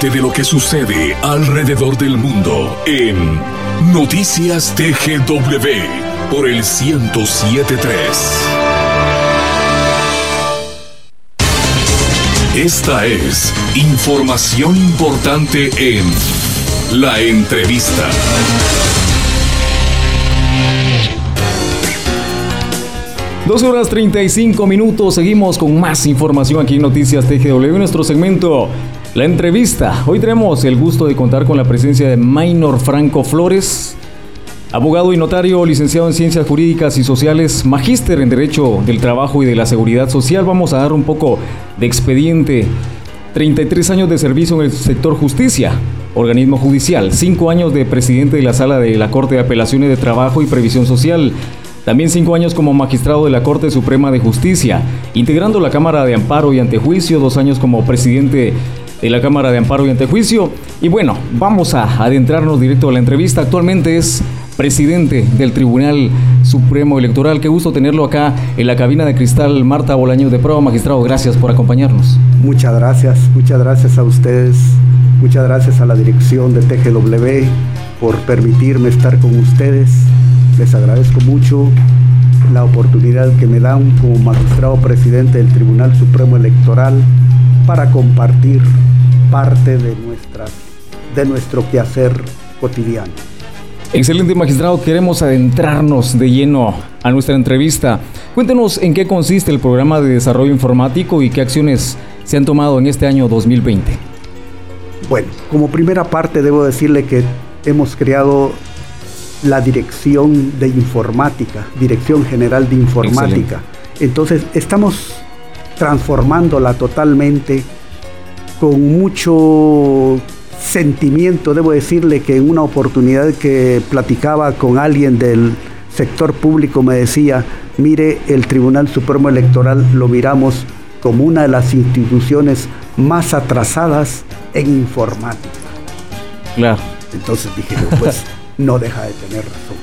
De lo que sucede alrededor del mundo en Noticias TGW por el 1073. Esta es información importante en La Entrevista. 12 horas 35 minutos, seguimos con más información aquí en Noticias TGW, nuestro segmento La Entrevista. Hoy tenemos el gusto de contar con la presencia de Maynor Franco Flores, abogado y notario, licenciado en Ciencias Jurídicas y Sociales, magíster en Derecho del Trabajo y de la Seguridad Social. Vamos a dar un poco de expediente. 33 años de servicio en el sector justicia, organismo judicial, 5 años de presidente de la Sala de la Corte de Apelaciones de Trabajo y Previsión Social, también cinco años como magistrado de la Corte Suprema de Justicia, integrando la Cámara de Amparo y Antejuicio, dos años como presidente de la Cámara de Amparo y Antejuicio. Y bueno, vamos a adentrarnos directo a la entrevista. Actualmente es presidente del Tribunal Supremo Electoral. Qué gusto tenerlo acá en la cabina de cristal. Marta Bolaño de Prueba, magistrado, gracias por acompañarnos. Muchas gracias, muchas gracias a ustedes, muchas gracias a la dirección de TGW por permitirme estar con ustedes les agradezco mucho la oportunidad que me dan como magistrado presidente del Tribunal Supremo Electoral para compartir parte de, nuestras, de nuestro quehacer cotidiano. Excelente magistrado, queremos adentrarnos de lleno a nuestra entrevista. Cuéntenos en qué consiste el programa de desarrollo informático y qué acciones se han tomado en este año 2020. Bueno, como primera parte debo decirle que hemos creado la Dirección de Informática, Dirección General de Informática. Entonces, estamos transformándola totalmente con mucho sentimiento. Debo decirle que en una oportunidad que platicaba con alguien del sector público me decía, mire, el Tribunal Supremo Electoral lo miramos como una de las instituciones más atrasadas en informática. Claro. Entonces dije, pues no deja de tener razón.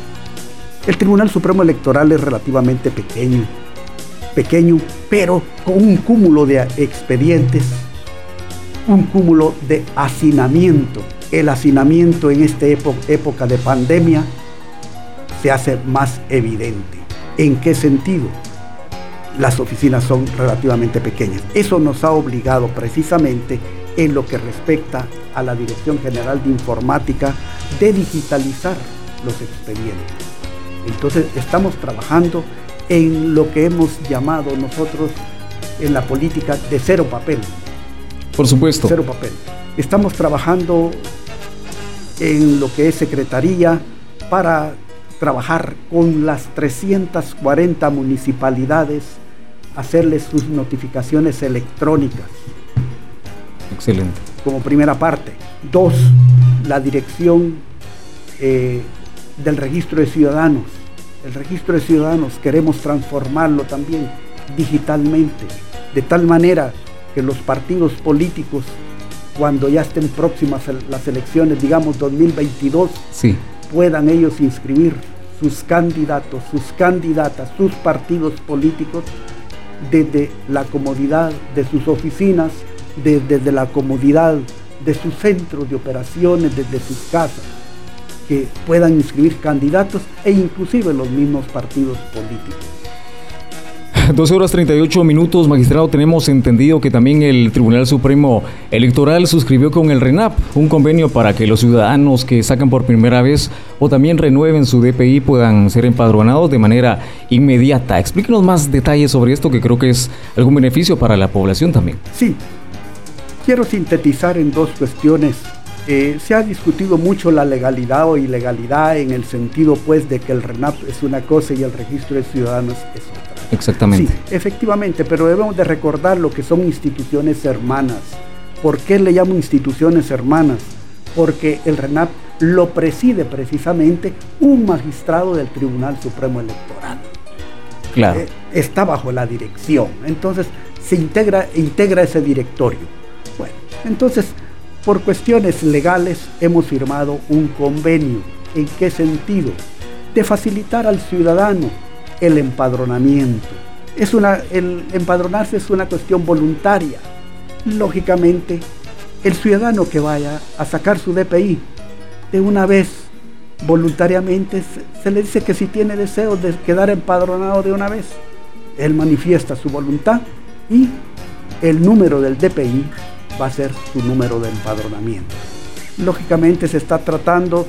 El Tribunal Supremo Electoral es relativamente pequeño, pequeño, pero con un cúmulo de expedientes, un cúmulo de hacinamiento. El hacinamiento en esta época de pandemia se hace más evidente. ¿En qué sentido? Las oficinas son relativamente pequeñas. Eso nos ha obligado precisamente en lo que respecta a la Dirección General de Informática de digitalizar los expedientes. Entonces estamos trabajando en lo que hemos llamado nosotros en la política de cero papel. Por supuesto. Cero papel. Estamos trabajando en lo que es secretaría para trabajar con las 340 municipalidades, hacerles sus notificaciones electrónicas. Excelente. Como primera parte. Dos, la dirección eh, del registro de ciudadanos. El registro de ciudadanos queremos transformarlo también digitalmente, de tal manera que los partidos políticos, cuando ya estén próximas las elecciones, digamos 2022, sí. puedan ellos inscribir sus candidatos, sus candidatas, sus partidos políticos desde la comodidad de sus oficinas, desde la comodidad de sus centros de operaciones, desde sus casas, que puedan inscribir candidatos e inclusive los mismos partidos políticos. 12 horas 38 minutos, magistrado. Tenemos entendido que también el Tribunal Supremo Electoral suscribió con el RENAP un convenio para que los ciudadanos que sacan por primera vez o también renueven su DPI puedan ser empadronados de manera inmediata. Explíquenos más detalles sobre esto que creo que es algún beneficio para la población también. Sí, Quiero sintetizar en dos cuestiones. Eh, se ha discutido mucho la legalidad o ilegalidad en el sentido pues de que el RENAP es una cosa y el registro de ciudadanos es otra. Exactamente. Sí, efectivamente, pero debemos de recordar lo que son instituciones hermanas. ¿Por qué le llamo instituciones hermanas? Porque el RENAP lo preside precisamente un magistrado del Tribunal Supremo Electoral. Claro. Eh, está bajo la dirección. Entonces se integra, integra ese directorio. Entonces, por cuestiones legales hemos firmado un convenio. ¿En qué sentido? De facilitar al ciudadano el empadronamiento. Es una, el empadronarse es una cuestión voluntaria. Lógicamente el ciudadano que vaya a sacar su DPI de una vez voluntariamente se, le dice que si tiene deseo de quedar empadronado de una vez, él manifiesta su voluntad y el número del DPI va a ser su número de empadronamiento. Lógicamente se está tratando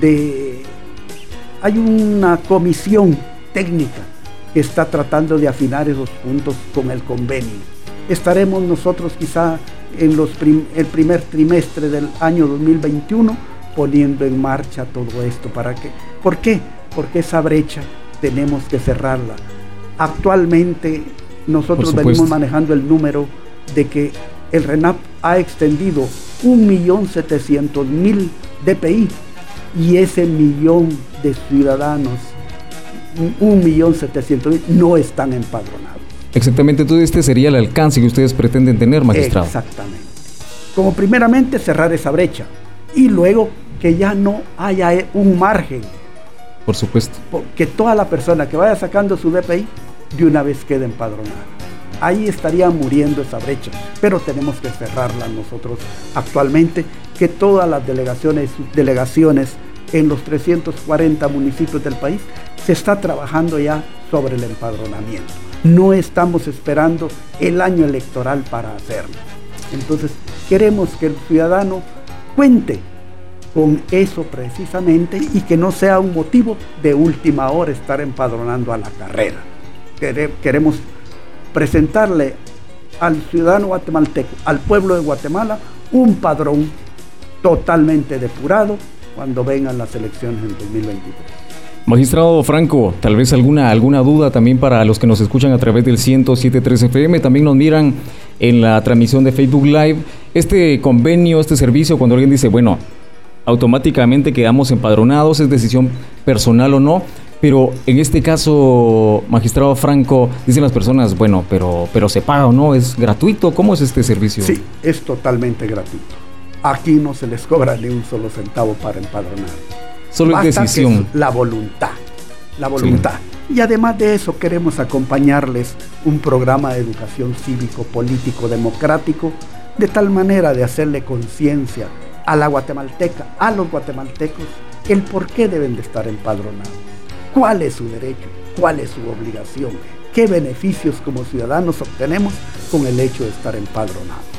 de... Hay una comisión técnica que está tratando de afinar esos puntos con el convenio. Estaremos nosotros quizá en los el primer trimestre del año 2021 poniendo en marcha todo esto. ¿Para qué? ¿Por qué? Porque esa brecha tenemos que cerrarla. Actualmente nosotros venimos manejando el número de que el RENAP ha extendido 1.700.000 DPI y ese millón de ciudadanos, 1.700.000, no están empadronados. Exactamente, todo este sería el alcance que ustedes pretenden tener, magistrado. Exactamente. Como primeramente cerrar esa brecha y luego que ya no haya un margen. Por supuesto. Que toda la persona que vaya sacando su DPI de una vez quede empadronada ahí estaría muriendo esa brecha. Pero tenemos que cerrarla nosotros actualmente, que todas las delegaciones, delegaciones en los 340 municipios del país se está trabajando ya sobre el empadronamiento. No estamos esperando el año electoral para hacerlo. Entonces, queremos que el ciudadano cuente con eso precisamente y que no sea un motivo de última hora estar empadronando a la carrera. Queremos presentarle al ciudadano guatemalteco, al pueblo de Guatemala, un padrón totalmente depurado cuando vengan las elecciones en 2023. Magistrado Franco, tal vez alguna, alguna duda también para los que nos escuchan a través del 107.3 FM, también nos miran en la transmisión de Facebook Live. Este convenio, este servicio, cuando alguien dice, bueno, automáticamente quedamos empadronados, es decisión personal o no, pero en este caso, magistrado Franco, dicen las personas, bueno, pero, pero se paga o no, es gratuito. ¿Cómo es este servicio? Sí, es totalmente gratuito. Aquí no se les cobra ni un solo centavo para empadronar. Solo es decisión. la voluntad. La voluntad. Y además de eso queremos acompañarles un programa de educación cívico, político, democrático, de tal manera de hacerle conciencia a la guatemalteca, a los guatemaltecos, el por qué deben de estar empadronados cuál es su derecho, cuál es su obligación, qué beneficios como ciudadanos obtenemos con el hecho de estar empadronados.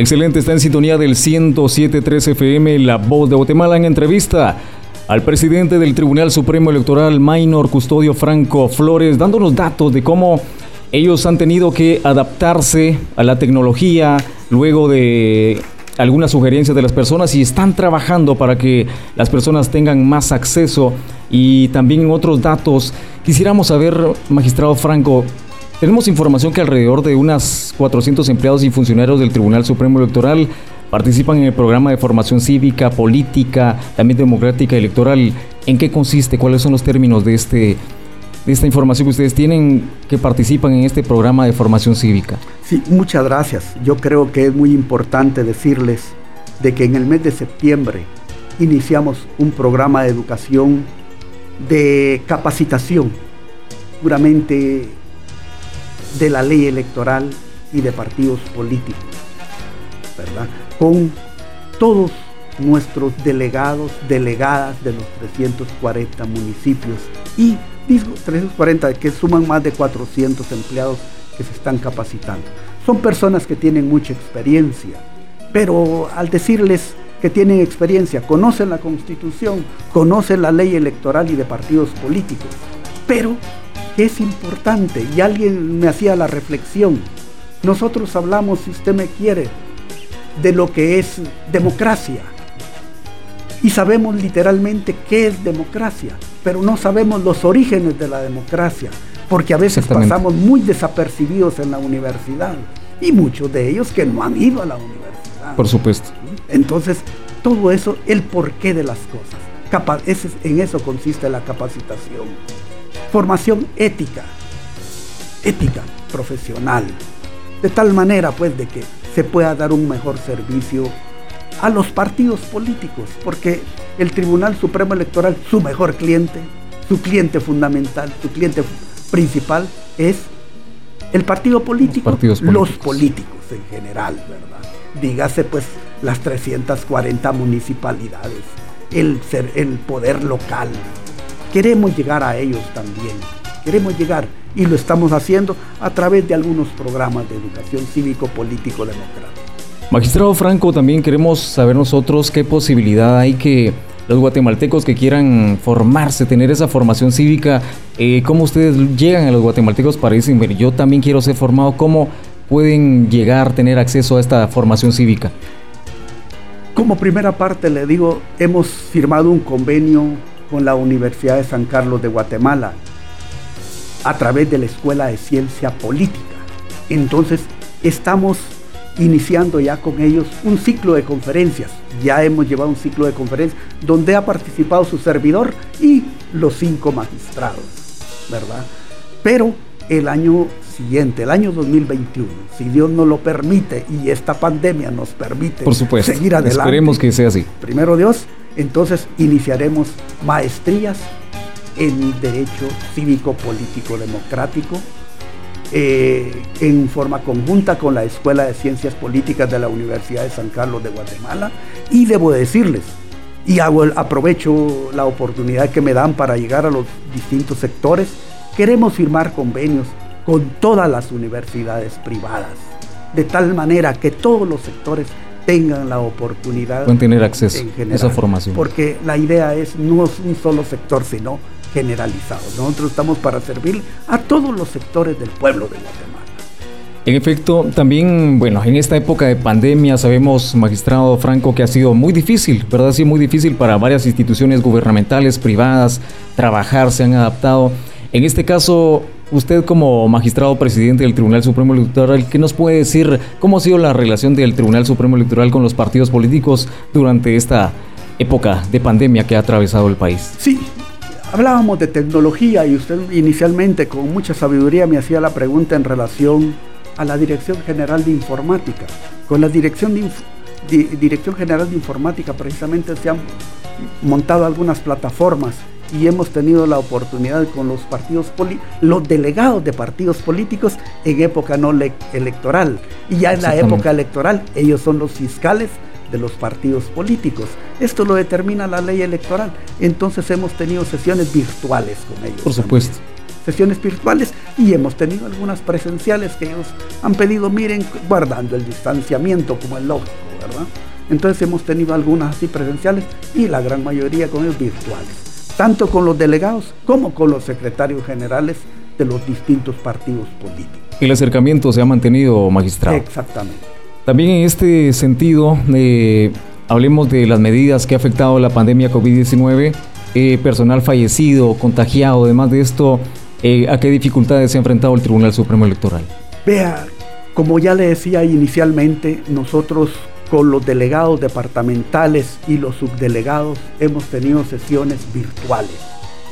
Excelente, está en sintonía del 107.3 FM, La Voz de Guatemala en entrevista al presidente del Tribunal Supremo Electoral, Minor Custodio Franco Flores, dándonos datos de cómo ellos han tenido que adaptarse a la tecnología luego de algunas sugerencias de las personas y están trabajando para que las personas tengan más acceso y también otros datos. Quisiéramos saber, magistrado Franco, tenemos información que alrededor de unas 400 empleados y funcionarios del Tribunal Supremo Electoral participan en el programa de formación cívica, política, también democrática electoral. ¿En qué consiste? ¿Cuáles son los términos de este de esta información que ustedes tienen que participan en este programa de formación cívica. Sí, muchas gracias. Yo creo que es muy importante decirles de que en el mes de septiembre iniciamos un programa de educación de capacitación, puramente de la ley electoral y de partidos políticos, ¿verdad? Con todos nuestros delegados, delegadas de los 340 municipios y 340 que suman más de 400 empleados que se están capacitando. Son personas que tienen mucha experiencia, pero al decirles que tienen experiencia, conocen la constitución, conocen la ley electoral y de partidos políticos, pero es importante, y alguien me hacía la reflexión, nosotros hablamos, si usted me quiere, de lo que es democracia, y sabemos literalmente qué es democracia, pero no sabemos los orígenes de la democracia, porque a veces pasamos muy desapercibidos en la universidad y muchos de ellos que no han ido a la universidad. Por supuesto. Entonces, todo eso, el porqué de las cosas. en eso consiste la capacitación. Formación ética, ética profesional, de tal manera pues de que se pueda dar un mejor servicio a los partidos políticos, porque el Tribunal Supremo Electoral, su mejor cliente, su cliente fundamental, su cliente principal es el partido político, los, políticos. en general, ¿verdad? Dígase pues las 340 municipalidades, el, ser, el poder local. Queremos llegar a ellos también, queremos llegar y lo estamos haciendo a través de algunos programas de educación cívico-político-democrático. Magistrado Franco, también queremos saber nosotros qué posibilidad hay que los guatemaltecos que quieran formarse, tener esa formación cívica, eh, cómo ustedes llegan a los guatemaltecos para decir, yo también quiero ser formado, cómo pueden llegar, tener acceso a esta formación cívica. Como primera parte le digo, hemos firmado un convenio con la Universidad de San Carlos de Guatemala a través de la Escuela de Ciencia Política. Entonces, estamos iniciando ya con ellos un ciclo de conferencias. Ya hemos llevado un ciclo de conferencias donde ha participado su servidor y los cinco magistrados, ¿verdad? Pero el año siguiente, el año 2021, si Dios nos lo permite y esta pandemia nos permite Por supuesto, seguir adelante. Esperemos que sea así. Primero Dios, entonces iniciaremos maestrías en Derecho Cívico Político Democrático eh, en forma conjunta con la Escuela de Ciencias Políticas de la Universidad de San Carlos de Guatemala. Y debo decirles, y hago aprovecho la oportunidad que me dan para llegar a los distintos sectores, queremos firmar convenios con todas las universidades privadas, de tal manera que todos los sectores tengan la oportunidad de tener acceso a esa formación. Porque la idea es no es un solo sector, sino generalizado. Nosotros estamos para servir a todos los sectores del pueblo de Guatemala. En efecto, también, bueno, en esta época de pandemia sabemos, magistrado Franco, que ha sido muy difícil, ¿verdad? Sí, muy difícil para varias instituciones gubernamentales, privadas, trabajar, se han adaptado. En este caso, usted como magistrado presidente del Tribunal Supremo Electoral, ¿qué nos puede decir cómo ha sido la relación del Tribunal Supremo Electoral con los partidos políticos durante esta época de pandemia que ha atravesado el país? Sí, Hablábamos de tecnología y usted inicialmente con mucha sabiduría me hacía la pregunta en relación a la Dirección General de Informática. Con la Dirección, de Dirección General de Informática precisamente se han montado algunas plataformas y hemos tenido la oportunidad con los partidos los delegados de partidos políticos en época no electoral. Y ya en la época electoral ellos son los fiscales de los partidos políticos. Esto lo determina la ley electoral. Entonces hemos tenido sesiones virtuales con ellos. Por supuesto. Sesiones virtuales y hemos tenido algunas presenciales que ellos han pedido, miren, guardando el distanciamiento como es lógico, ¿verdad? Entonces hemos tenido algunas así presenciales y la gran mayoría con ellos virtuales, tanto con los delegados como con los secretarios generales de los distintos partidos políticos. El acercamiento se ha mantenido, magistrado. Exactamente. También en este sentido, eh, hablemos de las medidas que ha afectado la pandemia COVID-19, eh, personal fallecido, contagiado, además de esto, eh, ¿a qué dificultades se ha enfrentado el Tribunal Supremo Electoral? Vea, como ya le decía inicialmente, nosotros con los delegados departamentales y los subdelegados hemos tenido sesiones virtuales.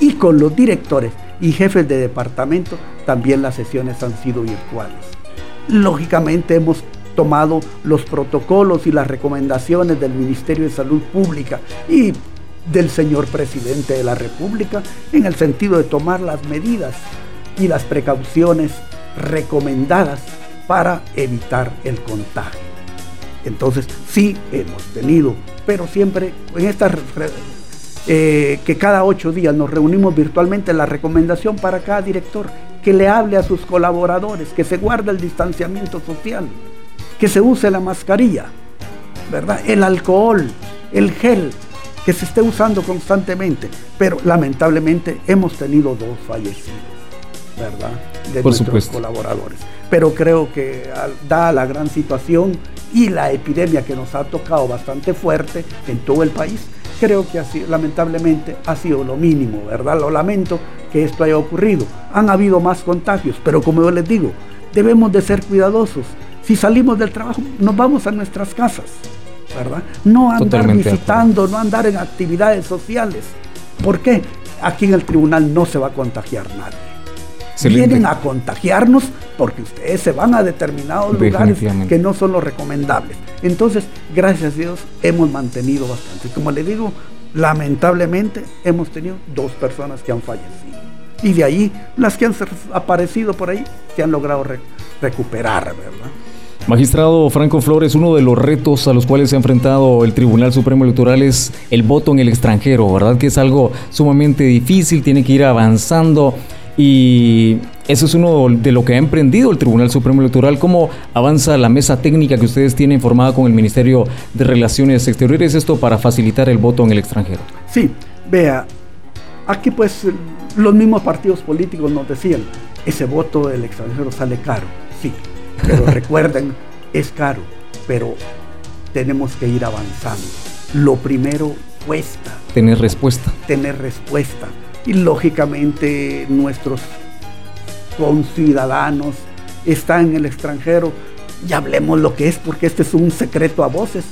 Y con los directores y jefes de departamento también las sesiones han sido virtuales. Lógicamente hemos tomado los protocolos y las recomendaciones del Ministerio de Salud Pública y del señor presidente de la República en el sentido de tomar las medidas y las precauciones recomendadas para evitar el contagio. Entonces sí hemos tenido, pero siempre en esta eh, que cada ocho días nos reunimos virtualmente, la recomendación para cada director que le hable a sus colaboradores, que se guarde el distanciamiento social, que se use la mascarilla, ¿verdad? El alcohol, el gel, que se esté usando constantemente. Pero lamentablemente hemos tenido dos fallecidos, ¿verdad? De nuestros colaboradores. Pero creo que da la gran situación y la epidemia que nos ha tocado bastante fuerte en todo el país, creo que así, lamentablemente ha sido lo mínimo, ¿verdad? Lo lamento que esto haya ocurrido. Han habido más contagios, pero como yo les digo, debemos de ser cuidadosos si salimos del trabajo, nos vamos a nuestras casas, ¿verdad? No andar visitando, no andar en actividades sociales. ¿Por qué? Aquí en el tribunal no se va a contagiar nadie. Vienen a contagiarnos porque ustedes se van a determinados lugares que no son los recomendables. Entonces, gracias a Dios, hemos mantenido bastante. Como le digo, lamentablemente hemos tenido dos personas que han fallecido. Y de ahí, las que han aparecido por ahí, se han logrado recuperar, ¿verdad? Magistrado Franco Flores, uno de los retos a los cuales se ha enfrentado el Tribunal Supremo Electoral es el voto en el extranjero, ¿verdad? Que es algo sumamente difícil, tiene que ir avanzando y eso es uno de lo que ha emprendido el Tribunal Supremo Electoral. ¿Cómo avanza la mesa técnica que ustedes tienen formada con el Ministerio de Relaciones Exteriores? Esto para facilitar el voto en el extranjero. Sí, vea, aquí pues los mismos partidos políticos nos decían, ese voto del extranjero sale caro. Sí, pero recuerden, es caro, pero tenemos que ir avanzando. Lo primero cuesta. Tener respuesta. Tener respuesta. Y lógicamente nuestros conciudadanos están en el extranjero. Y hablemos lo que es, porque este es un secreto a voces.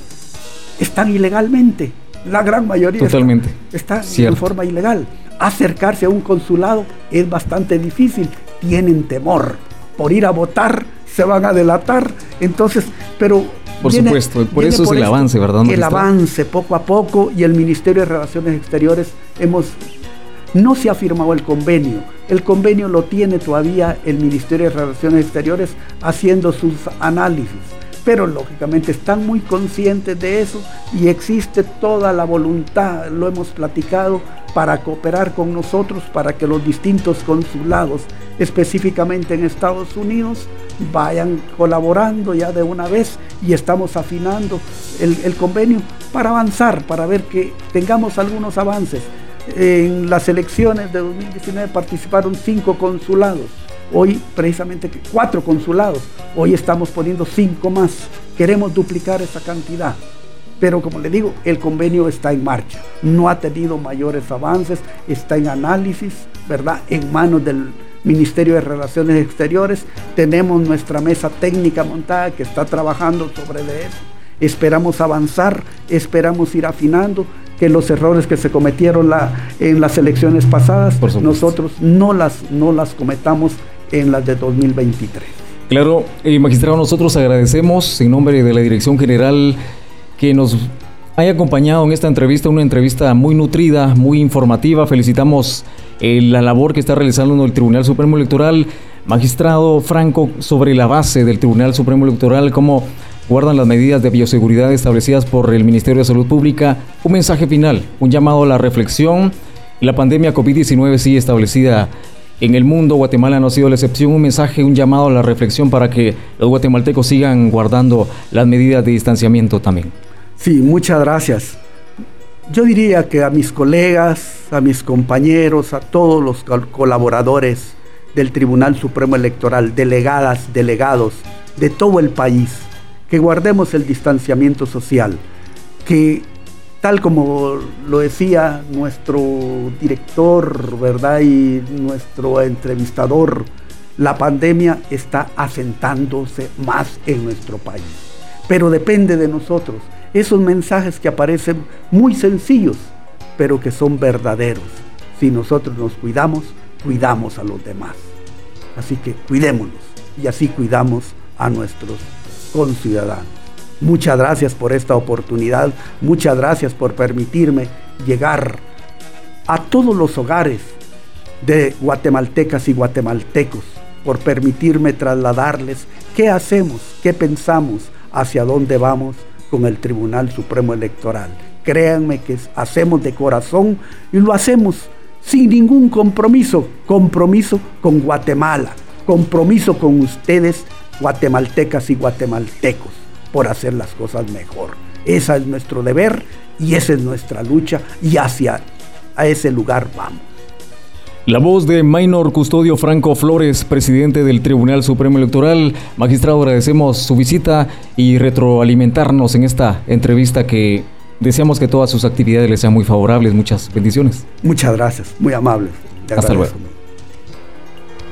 Están ilegalmente. La gran mayoría Totalmente. está, está en forma ilegal. Acercarse a un consulado es bastante difícil. Tienen temor por ir a votar se van a delatar. Entonces, pero... Por supuesto, por eso es el avance, ¿verdad? El avance poco a poco y el Ministerio de Relaciones Exteriores hemos... No se ha firmado el convenio. El convenio lo tiene todavía el Ministerio de Relaciones Exteriores haciendo sus análisis pero lógicamente están muy conscientes de eso y existe toda la voluntad, lo hemos platicado, para cooperar con nosotros, para que los distintos consulados, específicamente en Estados Unidos, vayan colaborando ya de una vez y estamos afinando el, convenio para avanzar, para ver que tengamos algunos avances. En las elecciones de 2019 participaron cinco consulados Hoy precisamente cuatro consulados, hoy estamos poniendo cinco más. Queremos duplicar esa cantidad. Pero como le digo, el convenio está en marcha. No ha tenido mayores avances, está en análisis, ¿verdad? En manos del Ministerio de Relaciones Exteriores. Tenemos nuestra mesa técnica montada que está trabajando sobre eso. Esperamos avanzar, esperamos ir afinando, que los errores que se cometieron en las elecciones pasadas, nosotros no las, no las cometamos en las de 2023. Claro, eh, magistrado, nosotros agradecemos en nombre de la Dirección General que nos haya acompañado en esta entrevista, una entrevista muy nutrida, muy informativa. Felicitamos eh, la labor que está realizando el Tribunal Supremo Electoral. Magistrado Franco, sobre la base del Tribunal Supremo Electoral, cómo guardan las medidas de bioseguridad establecidas por el Ministerio de Salud Pública. Un mensaje final, un llamado a la reflexión. La pandemia COVID-19 sí establecida en el mundo, Guatemala no ha sido la excepción. Un mensaje, un llamado a la reflexión para que los guatemaltecos sigan guardando las medidas de distanciamiento también. Sí, muchas gracias. Yo diría que a mis colegas, a mis compañeros, a todos los colaboradores del Tribunal Supremo Electoral, delegadas, delegados de todo el país, que guardemos el distanciamiento social, que tal como lo decía nuestro director, ¿verdad? Y nuestro entrevistador, la pandemia está asentándose más en nuestro país. Pero depende de nosotros. Esos mensajes que aparecen muy sencillos, pero que son verdaderos. Si nosotros nos cuidamos, cuidamos a los demás. Así que cuidémonos y así cuidamos a nuestros conciudadanos. Muchas gracias por esta oportunidad, muchas gracias por permitirme llegar a todos los hogares de guatemaltecas y guatemaltecos, por permitirme trasladarles qué hacemos, qué pensamos, hacia dónde vamos con el Tribunal Supremo Electoral. Créanme que hacemos de corazón y lo hacemos sin ningún compromiso, compromiso con Guatemala, compromiso con ustedes, guatemaltecas y guatemaltecos por hacer las cosas mejor. Ese es nuestro deber y esa es nuestra lucha y hacia a ese lugar vamos. La voz de Maynor Custodio Franco Flores, presidente del Tribunal Supremo Electoral. Magistrado, agradecemos su visita y retroalimentarnos en esta entrevista que deseamos que todas sus actividades les sean muy favorables. Muchas bendiciones. Muchas gracias, muy amables. Hasta luego.